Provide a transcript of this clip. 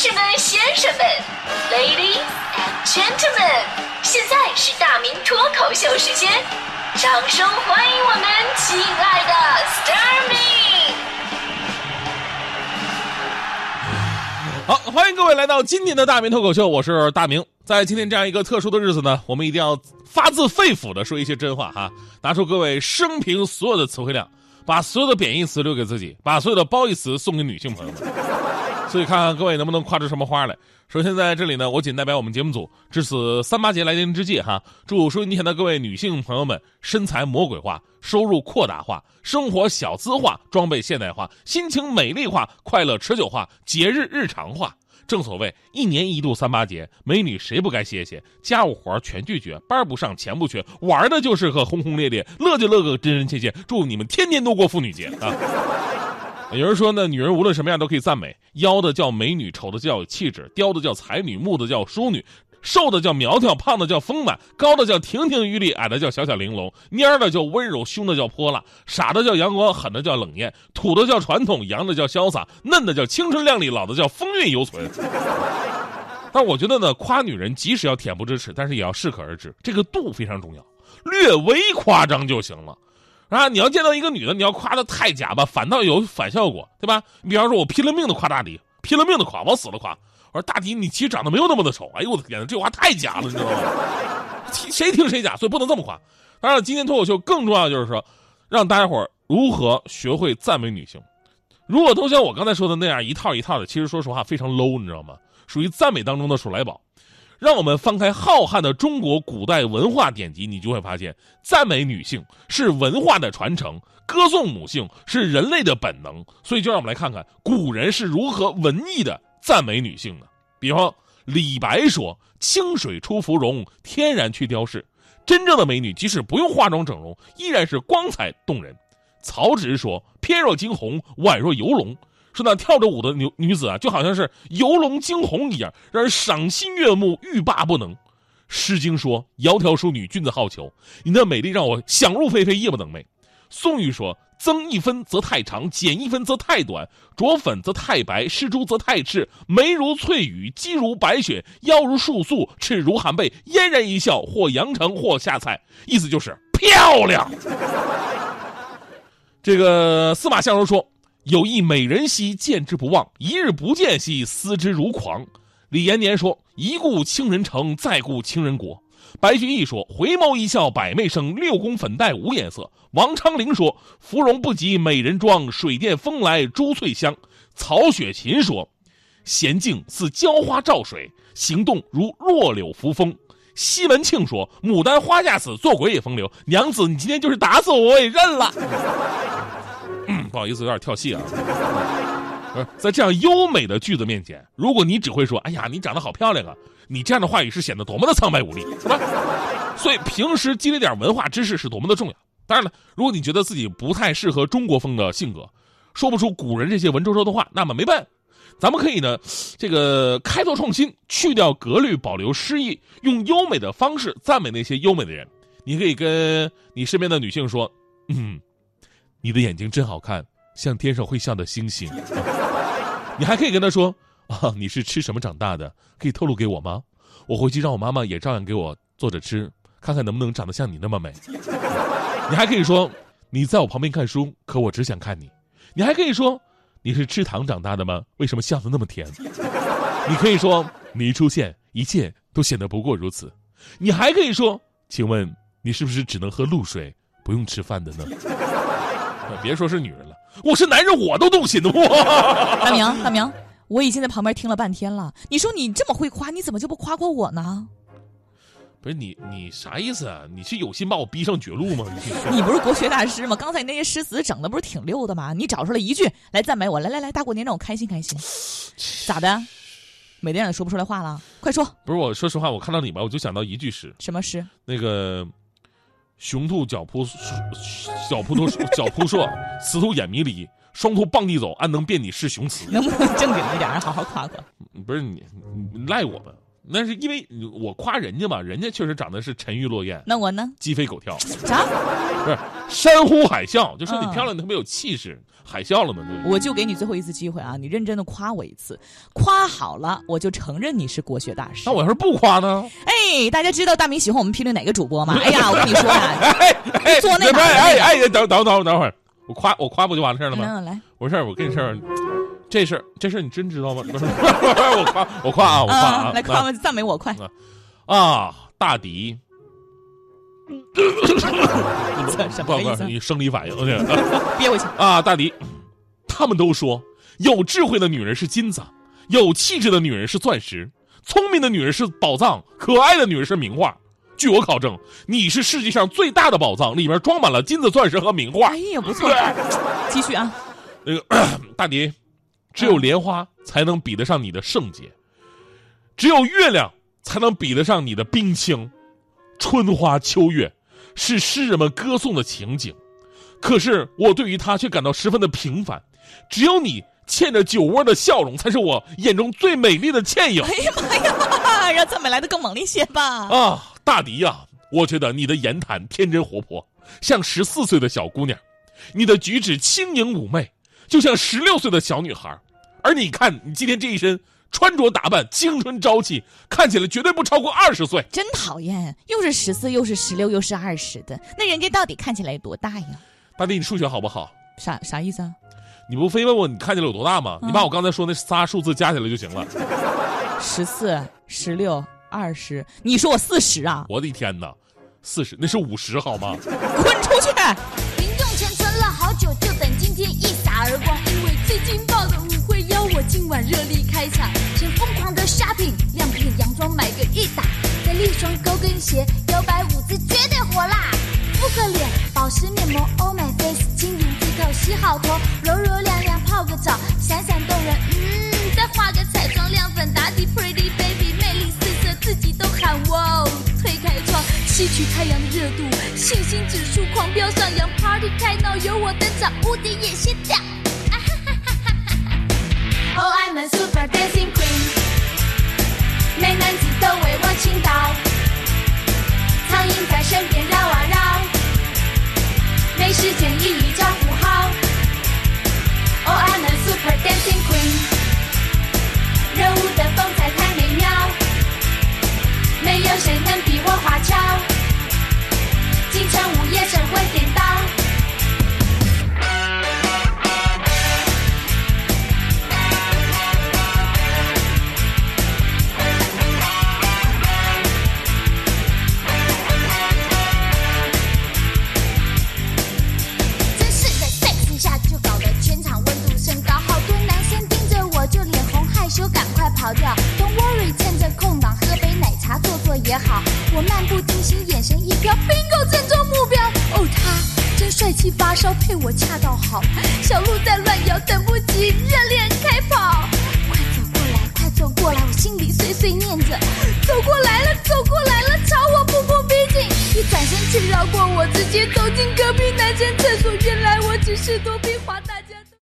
士们、先生们，Ladies and Gentlemen，现在是大明脱口秀时间，掌声欢迎我们亲爱的 s t a r m y 好，欢迎各位来到今天的大明脱口秀，我是大明。在今天这样一个特殊的日子呢，我们一定要发自肺腑的说一些真话哈，拿出各位生平所有的词汇量，把所有的贬义词留给自己，把所有的褒义词送给女性朋友们。所以看看各位能不能夸出什么花来。首先在这里呢，我仅代表我们节目组，至此三八节来临之际哈，祝收音机前的各位女性朋友们身材魔鬼化，收入扩大化，生活小资化，装备现代化，心情美丽化，快乐持久化，节日日常化。正所谓一年一度三八节，美女谁不该歇歇？家务活全拒绝，班不上，钱不缺，玩的就是个轰轰烈烈，乐就乐个真真切切。祝你们天天都过妇女节啊！有人说呢，女人无论什么样都可以赞美，妖的叫美女，丑的叫有气质，刁的叫才女，木的叫淑女，瘦的叫苗条，胖的叫丰满，高的叫亭亭玉立，矮的叫小巧玲珑，蔫的叫温柔，凶的叫泼辣，傻的叫阳光，狠的叫冷艳，土的叫传统，洋的叫潇洒，嫩的叫青春靓丽，老的叫风韵犹存。但我觉得呢，夸女人即使要恬不知耻，但是也要适可而止，这个度非常重要，略微夸张就行了。啊，你要见到一个女的，你要夸的太假吧，反倒有反效果，对吧？你比方说，我拼了命的夸大迪，拼了命的夸，往死了夸。我说大迪，你其实长得没有那么的丑。哎呦我的天呐，这话太假了，你知道吗？谁听谁假，所以不能这么夸。当然，今天脱口秀更重要的就是说，让大家伙如何学会赞美女性。如果都像我刚才说的那样一套一套的，其实说实话非常 low，你知道吗？属于赞美当中的鼠来宝。让我们翻开浩瀚的中国古代文化典籍，你就会发现，赞美女性是文化的传承，歌颂母性是人类的本能。所以，就让我们来看看古人是如何文艺的赞美女性的。比方，李白说：“清水出芙蓉，天然去雕饰。”真正的美女，即使不用化妆整容，依然是光彩动人。曹植说：“翩若惊鸿，宛若游龙。”说那跳着舞的女女子啊，就好像是游龙惊鸿一样，让人赏心悦目，欲罢不能。《诗经》说：“窈窕淑女，君子好逑。”你的美丽让我想入非非，夜不能寐。宋玉说：“增一分则太长，减一分则太短。着粉则太白，施朱则太赤。眉如翠羽，肌如白雪，腰如束素，翅如含贝。嫣然一笑，或扬城，或下菜。”意思就是漂亮。这个司马相如说。有一美人兮，见之不忘；一日不见兮，思之如狂。李延年说：“一顾倾人城，再顾倾人国。”白居易说：“回眸一笑百媚生，六宫粉黛无颜色。”王昌龄说：“芙蓉不及美人妆，水殿风来珠翠香。”曹雪芹说：“娴静似娇花照水，行动如弱柳扶风。”西门庆说：“牡丹花架死，做鬼也风流。”娘子，你今天就是打死我，我也认了。不好意思，有点跳戏啊。在这样优美的句子面前，如果你只会说“哎呀，你长得好漂亮啊”，你这样的话语是显得多么的苍白无力，是吧？所以平时积累点文化知识是多么的重要。当然了，如果你觉得自己不太适合中国风的性格，说不出古人这些文绉绉的话，那么没办，咱们可以呢，这个开拓创新，去掉格律，保留诗意，用优美的方式赞美那些优美的人。你可以跟你身边的女性说：“嗯。”你的眼睛真好看，像天上会笑的星星。你还可以跟他说啊，你是吃什么长大的？可以透露给我吗？我回去让我妈妈也照样给我做着吃，看看能不能长得像你那么美。你还可以说你在我旁边看书，可我只想看你。你还可以说你是吃糖长大的吗？为什么笑得那么甜？你可以说你一出现，一切都显得不过如此。你还可以说，请问你是不是只能喝露水，不用吃饭的呢？别说是女人了，我是男人，我都动心的。大明，大明，我已经在旁边听了半天了。你说你这么会夸，你怎么就不夸夸我呢？不是你，你啥意思啊？你是有心把我逼上绝路吗？你 不是国学大师吗？刚才你那些诗词整的不是挺溜的吗？你找出来一句来赞美我，来来来，大过年让我开心开心。咋的？美的让你说不出来话了？快说！不是我说实话，我看到你吧，我就想到一句诗。什么诗？那个。雄兔脚扑脚扑兔脚扑朔，雌兔眼迷离，双兔傍地走，安能辨你是雄雌？能不能正经一点，好好夸夸？不是你，你赖我们，那是因为我夸人家嘛，人家确实长得是沉鱼落雁，那我呢？鸡飞狗跳，啥？不是山呼海啸，就说你嗯漂亮，你特别有气势，海啸了呢。对我就给你最后一次机会啊！你认真的夸我一次，夸好了我就承认你是国学大师那。我要是不夸呢？哎，大家知道大明喜欢我们评论哪个主播吗？哎呀，我跟你说呀、哎哎，做那不是哪个哎哎，等等等等会儿，我夸我夸不就完事儿了吗？嗯，来，不是，我跟你事儿，这事儿这事儿你真知道吗？不是，我夸我夸啊，我夸啊，来夸赞美我，快！啊，大迪，什么意思？你生理反应对憋回去。啊，大迪，他们都说有智慧的女人是金子，有气质的女人是钻石，聪明的女人是宝藏，可爱的女人是名画。据我考证，你是世界上最大的宝藏，里面装满了金子、钻石和名画哎。呀，不错，继续啊！那个大迪，只有莲花才能比得上你的圣洁，只有月亮才能比得上你的冰清。春花秋月是诗人们歌颂的情景，可是我对于它却感到十分的平凡。只有你欠着酒窝的笑容，才是我眼中最美丽的倩影哎呀妈呀，让赞美来的更猛烈些吧！啊！大迪呀、我觉得你的言谈天真活泼，像十四岁的小姑娘；你的举止轻盈妩媚，就像十六岁的小女孩。而你看，你今天这一身穿着打扮，青春朝气，看起来绝对不超过二十岁。真讨厌，又是十四，又是十六，又是二十的，那人家到底看起来有多大呀？大弟，你数学好不好？啥啥意思啊？你不非问我你看起来有多大吗？嗯你把我刚才说那仨数字加起来就行了。十四、十六、二十，你说我四十啊？我的天哪，四十那是五十好吗？滚出去！了好久，就等今天一扫而光。因为最劲爆的舞会邀我今晚热力开场，先疯狂的 shopping，亮片洋装买个一打，再立双高跟鞋，摇摆舞姿绝对火辣。敷个脸，保湿面膜，Oh my face，晶莹剔透，洗好头，柔柔亮亮泡个澡，闪闪动人。嗯，再画个彩妆亮粉，打底 pretty baby，魅力四射，自己都喊哇哦！推开窗，吸取太阳的热度，信心指数狂飙上扬，party 开闹有我登场，无敌也先跳。！Oh I'm a super dancing queen，美男子都为我倾倒，苍蝇在身边绕啊绕，没时间一一叫呼号。Oh I'm a super dancing queen，热舞的风采太美妙。没有谁能比我花俏，京城午夜神魂颠倒。烧配我恰到好。小鹿在乱摇，等不及，热恋开跑。快走过来，快走过来，我心里碎碎念着，走过来了，走过来了，朝我步步逼近。一转身却绕过我，直接走进隔壁男生厕所。原来我只是躲避滑。